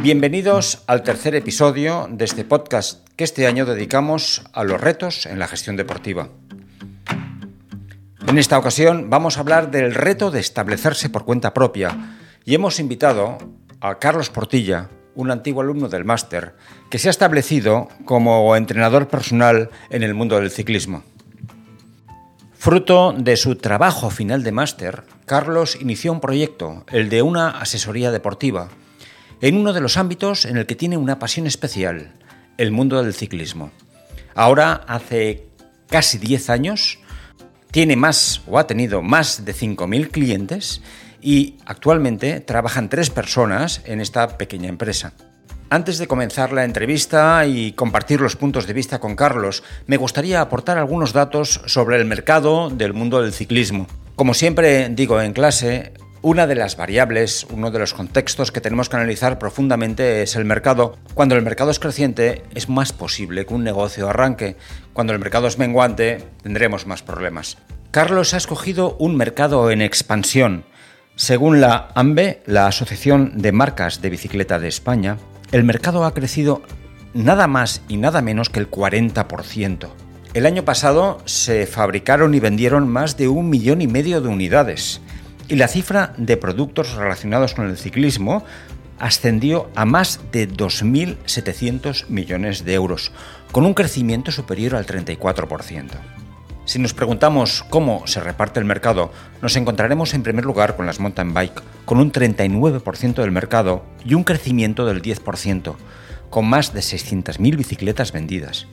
Bienvenidos al tercer episodio de este podcast que este año dedicamos a los retos en la gestión deportiva. En esta ocasión vamos a hablar del reto de establecerse por cuenta propia y hemos invitado a Carlos Portilla, un antiguo alumno del máster, que se ha establecido como entrenador personal en el mundo del ciclismo. Fruto de su trabajo final de máster, Carlos inició un proyecto, el de una asesoría deportiva, en uno de los ámbitos en el que tiene una pasión especial, el mundo del ciclismo. Ahora, hace casi 10 años, tiene más o ha tenido más de 5.000 clientes y actualmente trabajan tres personas en esta pequeña empresa. Antes de comenzar la entrevista y compartir los puntos de vista con Carlos, me gustaría aportar algunos datos sobre el mercado del mundo del ciclismo. Como siempre digo en clase, una de las variables, uno de los contextos que tenemos que analizar profundamente es el mercado. Cuando el mercado es creciente, es más posible que un negocio arranque. Cuando el mercado es menguante, tendremos más problemas. Carlos ha escogido un mercado en expansión. Según la AMBE, la Asociación de Marcas de Bicicleta de España, el mercado ha crecido nada más y nada menos que el 40%. El año pasado se fabricaron y vendieron más de un millón y medio de unidades y la cifra de productos relacionados con el ciclismo ascendió a más de 2.700 millones de euros, con un crecimiento superior al 34%. Si nos preguntamos cómo se reparte el mercado, nos encontraremos en primer lugar con las mountain bike, con un 39% del mercado y un crecimiento del 10%, con más de 600.000 bicicletas vendidas.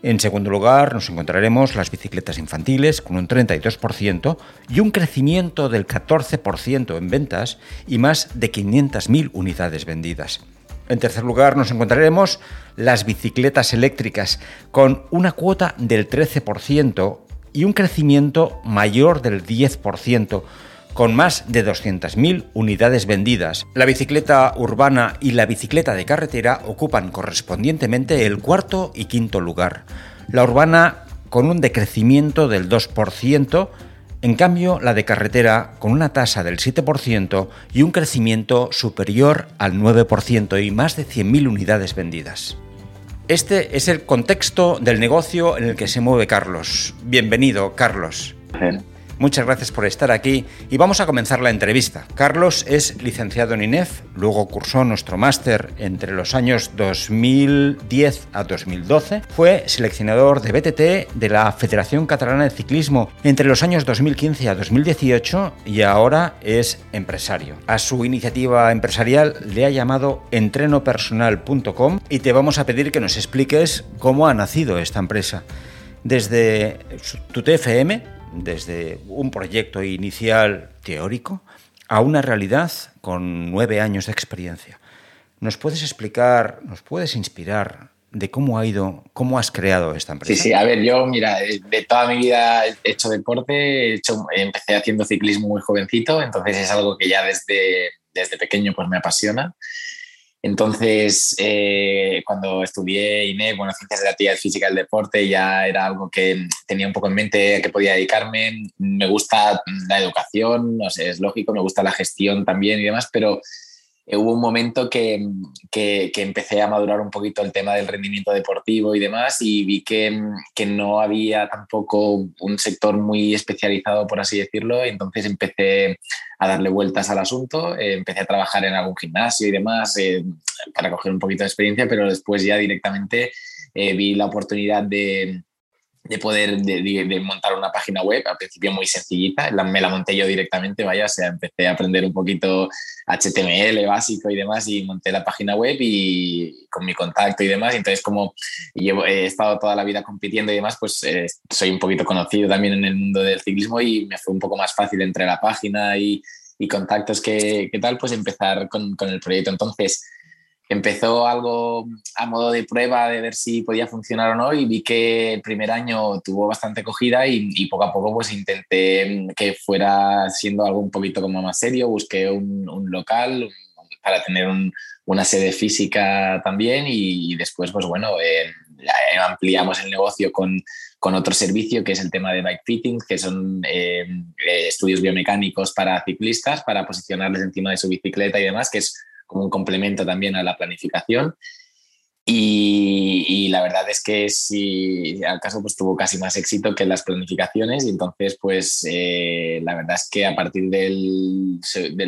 En segundo lugar, nos encontraremos las bicicletas infantiles con un 32% y un crecimiento del 14% en ventas y más de 500.000 unidades vendidas. En tercer lugar, nos encontraremos las bicicletas eléctricas con una cuota del 13% y un crecimiento mayor del 10%, con más de 200.000 unidades vendidas. La bicicleta urbana y la bicicleta de carretera ocupan correspondientemente el cuarto y quinto lugar. La urbana con un decrecimiento del 2%, en cambio la de carretera con una tasa del 7% y un crecimiento superior al 9% y más de 100.000 unidades vendidas. Este es el contexto del negocio en el que se mueve Carlos. Bienvenido, Carlos. Muchas gracias por estar aquí y vamos a comenzar la entrevista. Carlos es licenciado en INEF, luego cursó nuestro máster entre los años 2010 a 2012, fue seleccionador de BTT de la Federación Catalana de Ciclismo entre los años 2015 a 2018 y ahora es empresario. A su iniciativa empresarial le ha llamado entrenopersonal.com y te vamos a pedir que nos expliques cómo ha nacido esta empresa. Desde tu TFM, desde un proyecto inicial teórico a una realidad con nueve años de experiencia. ¿Nos puedes explicar, nos puedes inspirar de cómo ha ido, cómo has creado esta empresa? Sí, sí, a ver, yo, mira, de toda mi vida he hecho deporte, he hecho, empecé haciendo ciclismo muy jovencito, entonces es algo que ya desde, desde pequeño pues me apasiona. Entonces, eh, cuando estudié INE, bueno, Ciencias de la Actividad Física del Deporte, ya era algo que tenía un poco en mente a que podía dedicarme. Me gusta la educación, no sé, es lógico, me gusta la gestión también y demás, pero eh, hubo un momento que, que, empecé a madurar un poquito el tema del rendimiento deportivo y demás y vi que, que, no había tampoco un sector muy especializado, por así decirlo, entonces empecé a darle vueltas al asunto, eh, empecé a trabajar en algún gimnasio y demás eh, para coger un poquito de experiencia, pero después ya directamente vi la oportunidad de, de poder de, montar una página web, al principio muy sencillita, me la monté yo directamente, vaya, o sea, empecé a aprender un poquito HTML básico y demás y monté la página web y con mi contacto y demás, entonces como llevo, he estado toda la vida compitiendo y demás, pues eh, soy un poquito conocido también en el mundo del ciclismo y me fue un poco más fácil entre la página y, y contactos que, que, tal, pues empezar con, con el proyecto. Entonces, empezó algo a modo de prueba de ver si podía funcionar o no y vi que el primer año tuvo bastante acogida y, poco a poco pues intenté que fuera siendo algo un poquito como más serio, busqué un, local para tener una sede física también y, después pues bueno, eh, ampliamos el negocio con, con otro servicio que es el tema de bike fitting, que son eh, eh, estudios biomecánicos para ciclistas, para posicionarles encima de su bicicleta y demás, que es como un complemento también a la planificación. Y, la verdad es que si al caso pues tuvo casi más éxito que las planificaciones y entonces pues eh, la verdad es que a partir del,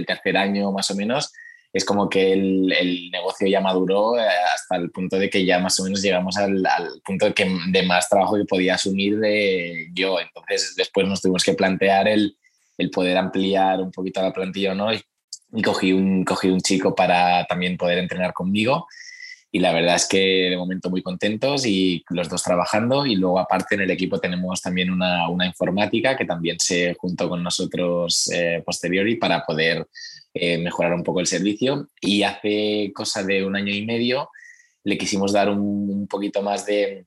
tercer año más o menos es como que el, el, negocio ya maduró eh, hasta el punto de que ya más o menos llegamos al, punto de, que, de más trabajo que podía asumir yo. Entonces después nos tuvimos que plantear el, el poder ampliar un poquito la plantilla o no y cogí, un, cogí un chico para también poder entrenar conmigo. Y la verdad es que de momento muy contentos y los dos trabajando. Y luego aparte en el equipo tenemos también una, una informática que también se juntó con nosotros eh, posteriori para poder eh, mejorar un poco el servicio. Y hace cosa de un año y medio le quisimos dar un, poquito más de,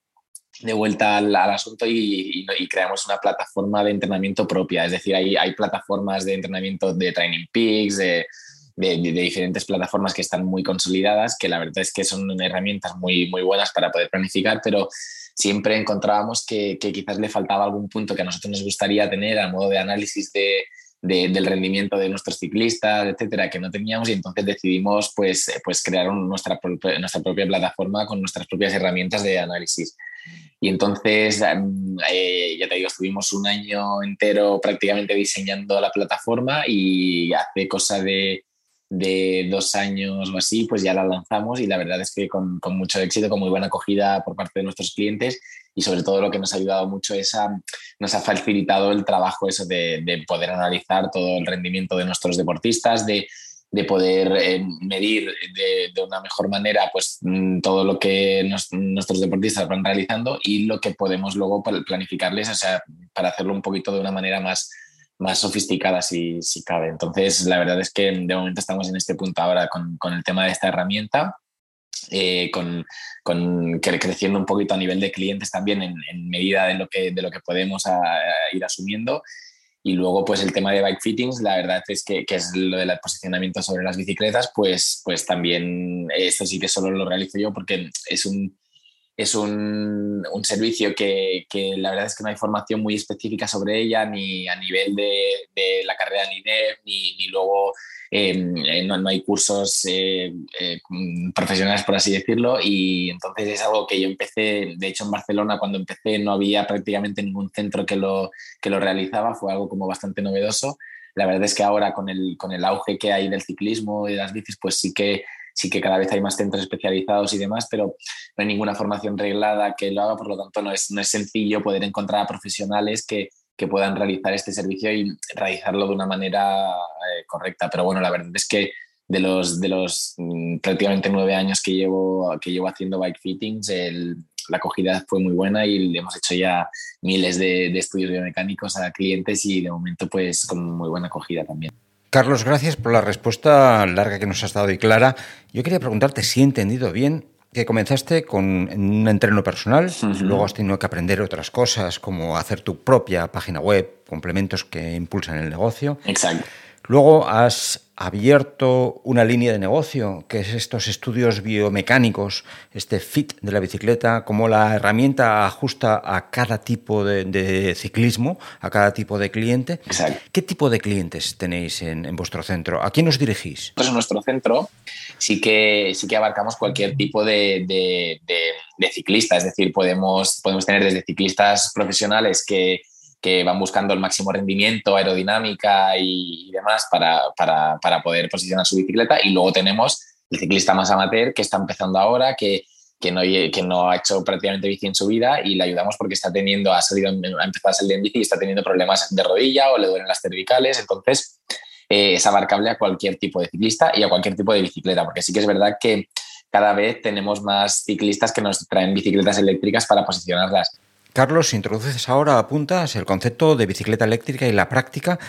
de vuelta al, asunto y, creamos una plataforma de entrenamiento propia. Es decir, hay, plataformas de entrenamiento de Training Peaks, de, diferentes plataformas que están muy consolidadas, que la verdad es que son herramientas muy, muy buenas para poder planificar, pero siempre encontrábamos que quizás le faltaba algún punto que a nosotros nos gustaría tener a modo de análisis de, del rendimiento de nuestros ciclistas, etcétera, que no teníamos y entonces decidimos pues, pues crear nuestra, nuestra propia plataforma con nuestras propias herramientas de análisis. Y entonces, eh, ya te digo, estuvimos un año entero prácticamente diseñando la plataforma y hace cosa de de dos años o así, pues ya la lanzamos y la verdad es que con, con, mucho éxito, con muy buena acogida por parte de nuestros clientes y sobre todo lo que nos ha ayudado mucho es a, nos ha facilitado el trabajo eso de, de poder analizar todo el rendimiento de nuestros deportistas, de, de poder eh, medir de, de, una mejor manera pues mm, todo lo que nuestros deportistas van realizando y lo que podemos luego planificarles, o sea, para hacerlo un poquito de una manera más más sofisticada si, si, cabe. Entonces, la verdad es que de momento estamos en este punto ahora con, con el tema de esta herramienta, eh, con, con, creciendo un poquito a nivel de clientes también en, en medida de lo que, de lo que podemos a, ir asumiendo. Y luego, pues el tema de bike fittings, la verdad es que, que, es lo del posicionamiento sobre las bicicletas, pues, pues también esto sí que solo lo realizo yo porque es un, es un, un servicio que, que, la verdad es que no hay formación muy específica sobre ella, ni a nivel de, de la carrera ni ni, ni luego em, eh, no, no, hay cursos eh, eh, profesionales, por así decirlo, y entonces es algo que yo empecé, de hecho en Barcelona cuando empecé no había prácticamente ningún centro que lo, que lo realizaba, fue algo como bastante novedoso. La verdad es que ahora con el, con el auge que hay del ciclismo y de las bicis, pues sí que sí que cada vez hay más centros especializados y demás, pero no hay ninguna formación reglada que lo haga, por lo tanto no es, no es sencillo poder encontrar a profesionales que, que puedan realizar este servicio y realizarlo de una manera eh, correcta. Pero bueno, la verdad es que de los, de los mm, prácticamente nueve años que llevo, que llevo haciendo bike fittings, la acogida fue muy buena y le hemos hecho ya miles de estudios biomecánicos a clientes y de momento pues con muy buena acogida también. Carlos, gracias por la respuesta larga que nos has dado y clara. Yo quería preguntarte si he entendido bien que comenzaste con un entreno personal, uh -huh. luego has tenido que aprender otras cosas, como hacer tu propia página web, complementos que impulsan el negocio. Exacto. Luego has abierto una línea de negocio, que es estos estudios biomecánicos, este fit de la bicicleta, como la herramienta ajusta a cada tipo de, de ciclismo, a cada tipo de cliente. Exacto. ¿Qué tipo de clientes tenéis en, en, vuestro centro? ¿A quién os dirigís? En nuestro centro sí que, sí que abarcamos cualquier tipo de, de, de ciclista, es decir, podemos, podemos tener desde ciclistas profesionales que que van buscando el máximo rendimiento, aerodinámica y, y demás para, para, para, poder posicionar su bicicleta. Y luego tenemos el ciclista más amateur que está empezando ahora, que, que, no, que no ha hecho prácticamente bici en su vida y le ayudamos porque está teniendo, ha, salido, ha empezado a salir en bici y está teniendo problemas de rodilla o le duelen las cervicales. Entonces, eh, es abarcable a cualquier tipo de ciclista y a cualquier tipo de bicicleta, porque sí que es verdad que cada vez tenemos más ciclistas que nos traen bicicletas eléctricas para posicionarlas. Carlos, introduces ahora, apuntas el concepto de bicicleta eléctrica y la práctica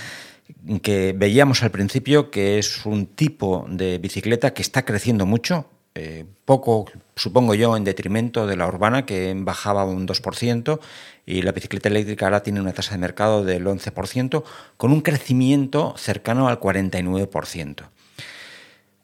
que veíamos al principio que es un tipo de bicicleta que está creciendo mucho, eh, poco, supongo yo, en detrimento de la urbana, que bajaba un 2%, y la bicicleta eléctrica ahora tiene una tasa de mercado del 11%, con un crecimiento cercano al 49%.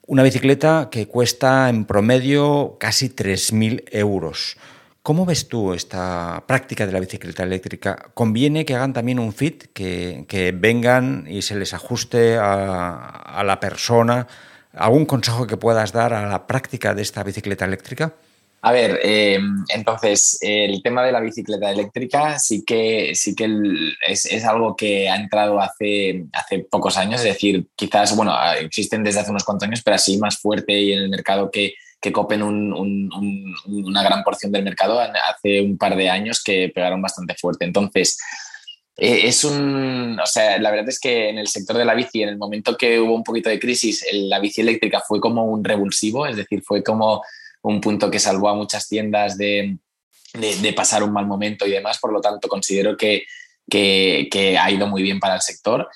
Una bicicleta que cuesta en promedio casi 3.000 euros. ¿Cómo ves tú esta práctica de la bicicleta eléctrica? ¿Conviene que hagan también un fit, que, vengan y se les ajuste a, la persona, ¿Algún consejo que puedas dar a la práctica de esta bicicleta eléctrica? A ver, em, entonces el tema de la bicicleta eléctrica sí que, sí que es, algo que ha entrado hace, hace pocos años, es decir, quizás, bueno, existen desde hace unos cuantos años, pero así más fuerte y en el mercado que, que copen una gran porción del mercado hace un par de años que pegaron bastante fuerte. Entonces, eh, es un, o sea, la verdad es que en el sector de la bici, en el momento que hubo un poquito de crisis, la bici eléctrica fue como un revulsivo, es decir, fue como un punto que salvó a muchas tiendas de, de, pasar un mal momento y demás. Por lo tanto, considero que, que, ha ido muy bien para el sector.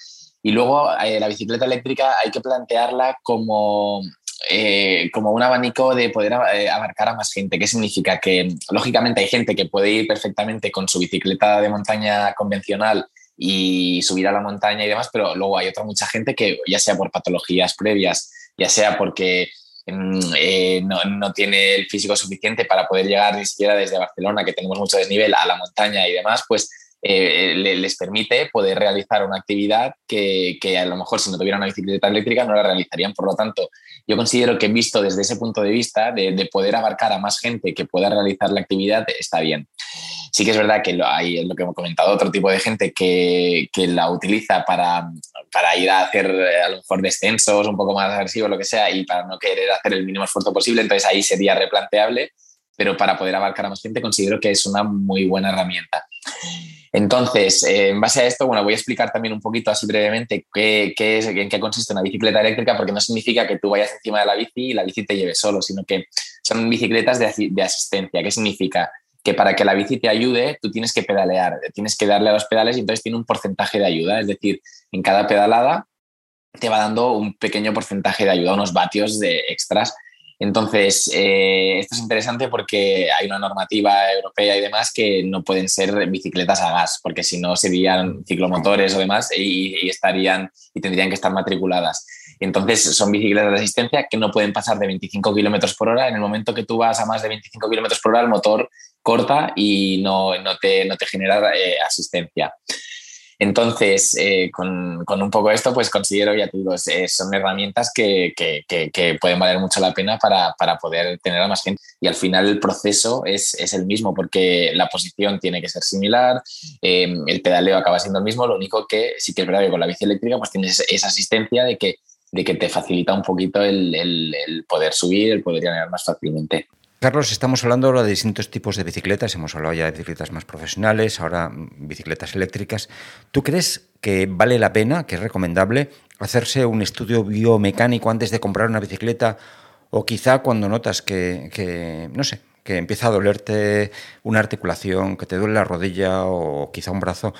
Y luego eh, la bicicleta eléctrica hay que plantearla como, eh, como un abanico de poder eh, abarcar a más gente. ¿Qué significa? Que lógicamente hay gente que puede ir perfectamente con su bicicleta de montaña convencional y subir a la montaña y demás, pero luego hay otra mucha gente que ya sea por patologías previas, ya sea porque eh, no, tiene el físico suficiente para poder llegar ni siquiera desde Barcelona, que tenemos mucho desnivel, a la montaña y demás, pues eh, les permite poder realizar una actividad que, a lo mejor si no tuviera una bicicleta eléctrica no la realizarían. Por lo tanto, yo considero que visto desde ese punto de vista, de, poder abarcar a más gente que pueda realizar la actividad, está bien. Sí que es verdad que hay, lo que hemos comentado, otro tipo de gente que, que la utiliza para, para, ir a hacer a lo mejor descensos un poco más agresivos, lo que sea, y para no querer hacer el mínimo esfuerzo posible, entonces ahí sería replanteable, pero para poder abarcar a más gente considero que es una muy buena herramienta. Entonces, eh, en base a esto, bueno, voy a explicar también un poquito así brevemente qué, es, en qué consiste una bicicleta eléctrica, porque no significa que tú vayas encima de la bici y la bici te lleve solo, sino que son bicicletas de, de asistencia. ¿Qué significa? Que para que la bici te ayude, tú tienes que pedalear, tienes que darle a los pedales y entonces tiene un porcentaje de ayuda, es decir, en cada pedalada te va dando un pequeño porcentaje de ayuda, unos vatios de extras entonces, eh, esto es interesante porque hay una normativa europea y demás que no pueden ser bicicletas a gas, porque si no serían ciclomotores o demás y, estarían y tendrían que estar matriculadas. Entonces, son bicicletas de asistencia que no pueden pasar de 25 kilómetros por hora. En el momento que tú vas a más de 25 kilómetros por hora, el motor corta y no, te, no te genera eh, asistencia. Entonces, eh, con, un poco esto, pues considero, ya te digo, son herramientas que, pueden valer mucho la pena para, poder tener a más gente. Y al final el proceso es, el mismo, porque la posición tiene que ser similar, eh, el pedaleo acaba siendo el mismo, lo único que sí que es verdad que con la bici eléctrica pues tienes esa asistencia de que, de que te facilita un poquito el, el poder subir, el poder llegar más fácilmente. Carlos, estamos hablando ahora de distintos tipos de bicicletas. Hemos hablado ya de bicicletas más profesionales, ahora bicicletas eléctricas. ¿Tú crees que vale la pena, que es recomendable, hacerse un estudio biomecánico antes de comprar una bicicleta? O quizá cuando notas que, no sé, que empieza a dolerte una articulación, que te duele la rodilla o quizá un brazo.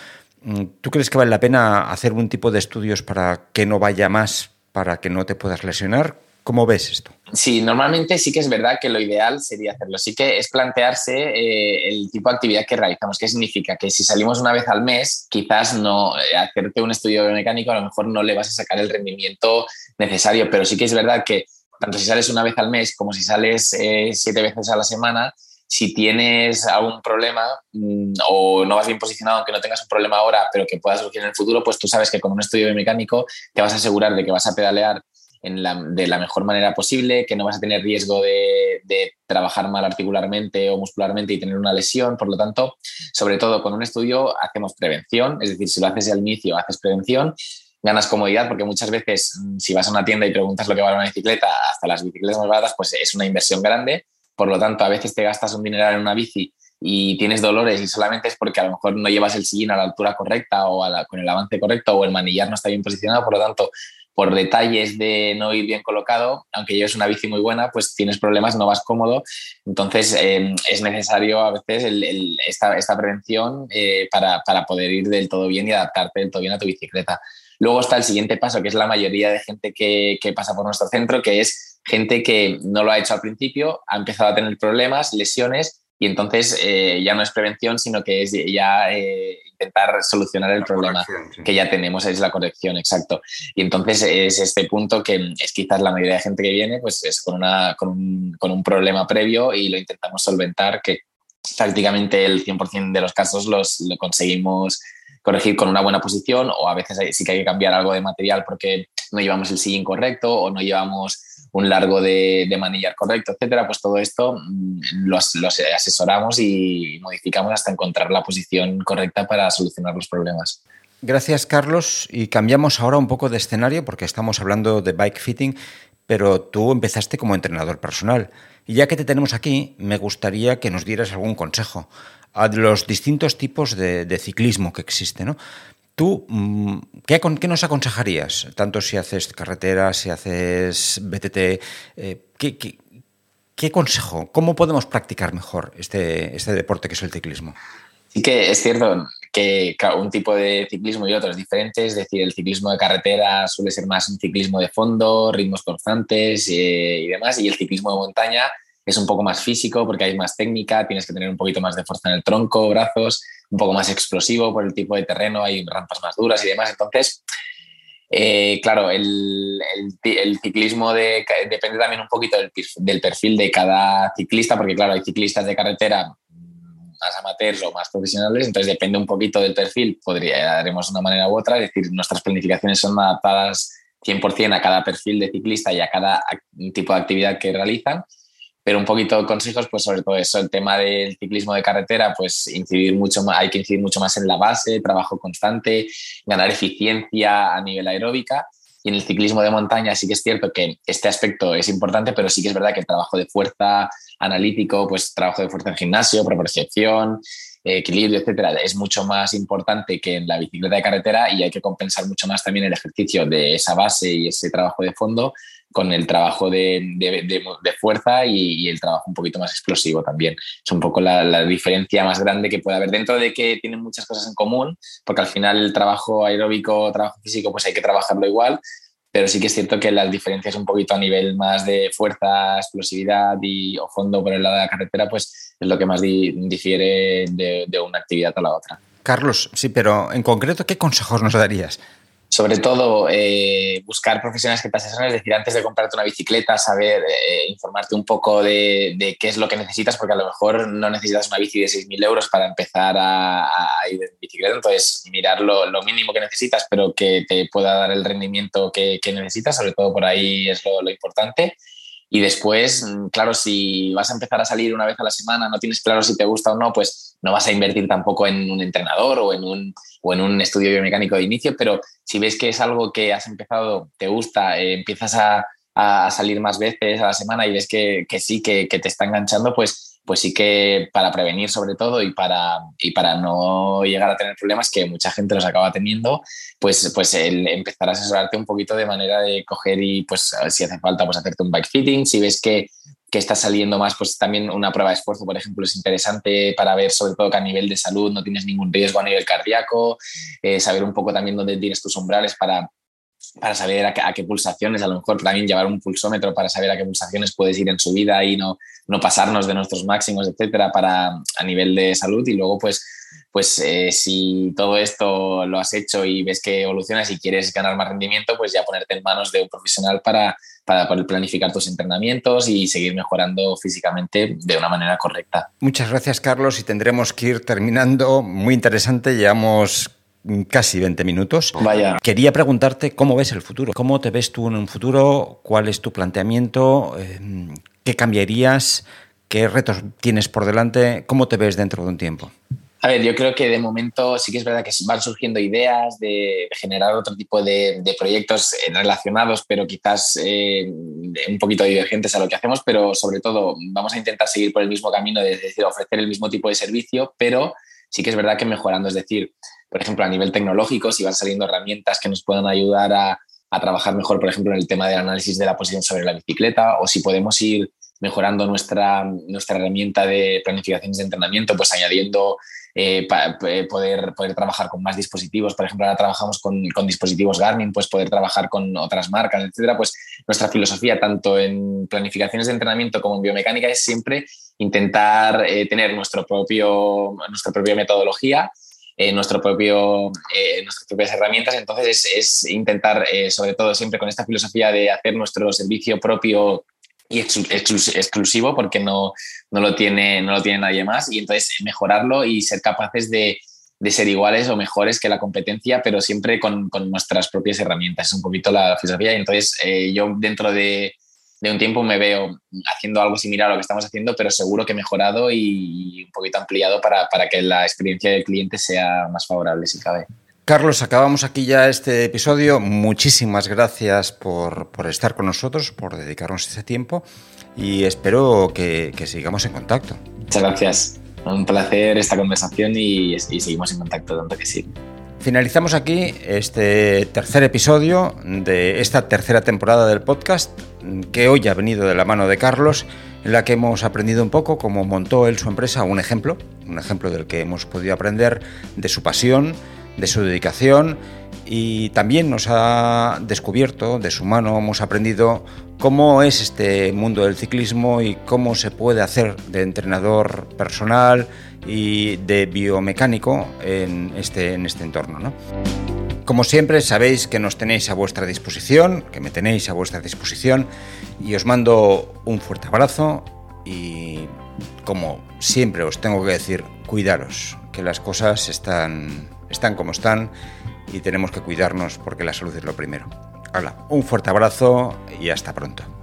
¿Tú crees que vale la pena hacer un tipo de estudios para que no vaya más, para que no te puedas lesionar? ¿Cómo ves esto? Sí, normalmente sí que es verdad que lo ideal sería hacerlo. Sí que es plantearse eh, el tipo de actividad que realizamos. ¿Qué significa? Que si salimos una vez al mes, quizás no eh, hacerte un estudio biomecánico, a lo mejor no le vas a sacar el rendimiento necesario, pero sí que es verdad que tanto si sales una vez al mes como si sales eh, siete veces a la semana, si tienes algún problema mm, o no vas bien posicionado, aunque no tengas un problema ahora, pero que pueda surgir en el futuro, pues tú sabes que con un estudio biomecánico te vas a asegurar de que vas a pedalear de la mejor manera posible, que no vas a tener riesgo de, trabajar mal articularmente o muscularmente y tener una lesión. Por lo tanto, sobre todo con un estudio hacemos prevención, es decir, si lo haces al inicio, haces prevención, ganas comodidad porque muchas veces mm, si vas a una tienda y preguntas lo que vale una bicicleta, hasta las bicicletas más baratas, pues es una inversión grande. Por lo tanto, a veces te gastas un dineral en una bici y tienes dolores y solamente es porque a lo mejor no llevas el sillín a la altura correcta o con el avance correcto o el manillar no está bien posicionado, por lo tanto por detalles de no ir bien colocado, aunque lleves una bici muy buena, pues tienes problemas, no vas cómodo. Entonces em, es necesario a veces esta, prevención eh, para, poder ir del todo bien y adaptarte del todo bien a tu bicicleta. Luego está el siguiente paso, que es la mayoría de gente que, pasa por nuestro centro, que es gente que no lo ha hecho al principio, ha empezado a tener problemas, lesiones, y entonces eh, ya no es prevención, sino que es ya eh, intentar solucionar el problema que ya tenemos, es la corrección, exacto. Y entonces es este punto que es quizás la mayoría de gente que viene, pues es con, una, con, un, con un problema previo y lo intentamos solventar, que prácticamente el 100% de los casos los, lo conseguimos corregir con una buena posición o a veces sí que hay que cambiar algo de material porque no llevamos el sillín correcto o no llevamos un largo de, manillar correcto, etcétera, pues todo esto mm, los, los, asesoramos y modificamos hasta encontrar la posición correcta para solucionar los problemas. Gracias, Carlos. Y cambiamos ahora un poco de escenario porque estamos hablando de bike fitting, pero tú empezaste como entrenador personal. Y ya que te tenemos aquí, me gustaría que nos dieras algún consejo a los distintos tipos de, ciclismo que existen. ¿no? ¿Tú mm, ¿qué, qué, nos aconsejarías? Tanto si haces carretera, si haces BTT, eh, ¿qué, consejo? ¿Cómo podemos practicar mejor este, este deporte que es el ciclismo? Sí que es cierto que un tipo de ciclismo y otro es diferente, es decir, el ciclismo de carretera suele ser más un ciclismo de fondo, ritmos constantes eh, y demás, y el ciclismo de montaña es un poco más físico porque hay más técnica, tienes que tener un poquito más de fuerza en el tronco, brazos, un poco más explosivo por el tipo de terreno, hay rampas más duras y demás. Entonces, eh, claro, el, ciclismo depende también un poquito del, perfil de cada ciclista, porque claro, hay ciclistas de carretera más amateurs o más profesionales, entonces depende un poquito del perfil, podría, haremos de una manera u otra, es decir, nuestras planificaciones son adaptadas 100% a cada perfil de ciclista y a cada tipo de actividad que realizan pero un poquito de consejos, pues sobre todo eso, el tema del ciclismo de carretera, pues incidir mucho hay que incidir mucho más en la base, trabajo constante, ganar eficiencia a nivel aeróbica. Y en el ciclismo de montaña sí que es cierto que este aspecto es importante, pero sí que es verdad que el trabajo de fuerza analítico, pues trabajo de fuerza en gimnasio, propriocepción, equilibrio, etcétera, es mucho más importante que en la bicicleta de carretera y hay que compensar mucho más también el ejercicio de esa base y ese trabajo de fondo con el trabajo de, de, fuerza y, el trabajo un poquito más explosivo también. Es un poco la, diferencia más grande que puede haber dentro de que tienen muchas cosas en común, porque al final el trabajo aeróbico, trabajo físico, pues hay que trabajarlo igual, pero sí que es cierto que las diferencias un poquito a nivel más de fuerza, explosividad y o fondo por el lado de la carretera, pues es lo que más difiere de una actividad a la otra. Carlos, sí, pero en concreto, ¿qué consejos nos darías? Sobre todo eh, buscar profesionales que te asesoren, es decir, antes de comprarte una bicicleta, saber, eh, informarte un poco de, qué es lo que necesitas, porque a lo mejor no necesitas una bici de 6.000 euros para empezar a, ir en bicicleta, entonces mirar lo, mínimo que necesitas, pero que te pueda dar el rendimiento que, necesitas, sobre todo por ahí es lo, lo importante. Y después, mm, claro, si vas a empezar a salir una vez a la semana, no tienes claro si te gusta o no, pues no vas a invertir tampoco en un entrenador o en un, o en un estudio biomecánico de inicio, pero si ves que es algo que has empezado, te gusta, eh, empiezas a, salir más veces a la semana y ves que, sí, que, te está enganchando, pues, pues sí que para prevenir sobre todo y para, y para no llegar a tener problemas que mucha gente los acaba teniendo, pues, pues el empezar a asesorarte un poquito de manera de coger y pues si hace falta pues hacerte un bike fitting, si ves que que está saliendo más, pues también una prueba de esfuerzo, por ejemplo, es interesante para ver sobre todo que a nivel de salud no tienes ningún riesgo a nivel cardíaco, eh, saber un poco también dónde tienes tus umbrales para, para saber a qué, pulsaciones, a lo mejor también llevar un pulsómetro para saber a qué pulsaciones puedes ir en su vida y no, no pasarnos de nuestros máximos, etcétera, para a nivel de salud. Y luego pues pues eh, si todo esto lo has hecho y ves que evolucionas y quieres ganar más rendimiento, pues ya ponerte en manos de un profesional para, para poder planificar tus entrenamientos y seguir mejorando físicamente de una manera correcta. Muchas gracias, Carlos, y tendremos que ir terminando. Muy interesante, llevamos casi 20 minutos. Vaya. Quería preguntarte cómo ves el futuro. ¿Cómo te ves tú en un futuro? ¿Cuál es tu planteamiento? Eh, ¿Qué cambiarías? ¿Qué retos tienes por delante? ¿Cómo te ves dentro de un tiempo? A ver, yo creo que de momento sí que es verdad que van surgiendo ideas de generar otro tipo de, proyectos eh, relacionados, pero quizás eh, un poquito divergentes a lo que hacemos, pero sobre todo vamos a intentar seguir por el mismo camino, de, decir, ofrecer el mismo tipo de servicio, pero sí que es verdad que mejorando. Es decir, por ejemplo, a nivel tecnológico, si van saliendo herramientas que nos puedan ayudar a, a trabajar mejor, por ejemplo, en el tema del análisis de la posición sobre la bicicleta, o si podemos ir mejorando nuestra, nuestra herramienta de planificaciones de entrenamiento, pues añadiendo eh, eh, poder, poder trabajar con más dispositivos. Por ejemplo, ahora trabajamos con, dispositivos Garmin, pues poder trabajar con otras marcas, etcétera. Pues nuestra filosofía, tanto en planificaciones de entrenamiento como en biomecánica, es siempre intentar eh, tener nuestro propio, nuestra propia metodología. nuestro propio, nuestras propias herramientas. Entonces, es, es intentar, sobre todo siempre con esta filosofía de hacer nuestro servicio propio y exclusivo porque no, no, lo tiene, no lo tiene nadie más y entonces mejorarlo y ser capaces de, de ser iguales o mejores que la competencia, pero siempre con, con nuestras propias herramientas. Es un poquito la filosofía. Y entonces eh, yo dentro de, de, un tiempo me veo haciendo algo similar a lo que estamos haciendo, pero seguro que mejorado y un poquito ampliado para, para que la experiencia del cliente sea más favorable si cabe. Carlos, acabamos aquí ya este episodio. Muchísimas gracias por, por estar con nosotros, por dedicarnos este tiempo y espero que, que sigamos en contacto. Muchas gracias. Un placer esta conversación y, y seguimos en contacto, tanto que sí. Finalizamos aquí este tercer episodio de esta tercera temporada del podcast, que hoy ha venido de la mano de Carlos, en la que hemos aprendido un poco cómo montó él su empresa, un ejemplo, un ejemplo del que hemos podido aprender de su pasión, de su dedicación y también nos ha descubierto de su mano, hemos aprendido cómo es este mundo del ciclismo y cómo se puede hacer de entrenador personal y de biomecánico en este, en este entorno. ¿no? Como siempre, sabéis que nos tenéis a vuestra disposición, que me tenéis a vuestra disposición y os mando un fuerte abrazo y como siempre os tengo que decir, cuidaros, que las cosas están, están como están y tenemos que cuidarnos porque la salud es lo primero. Hola, un fuerte abrazo y hasta pronto.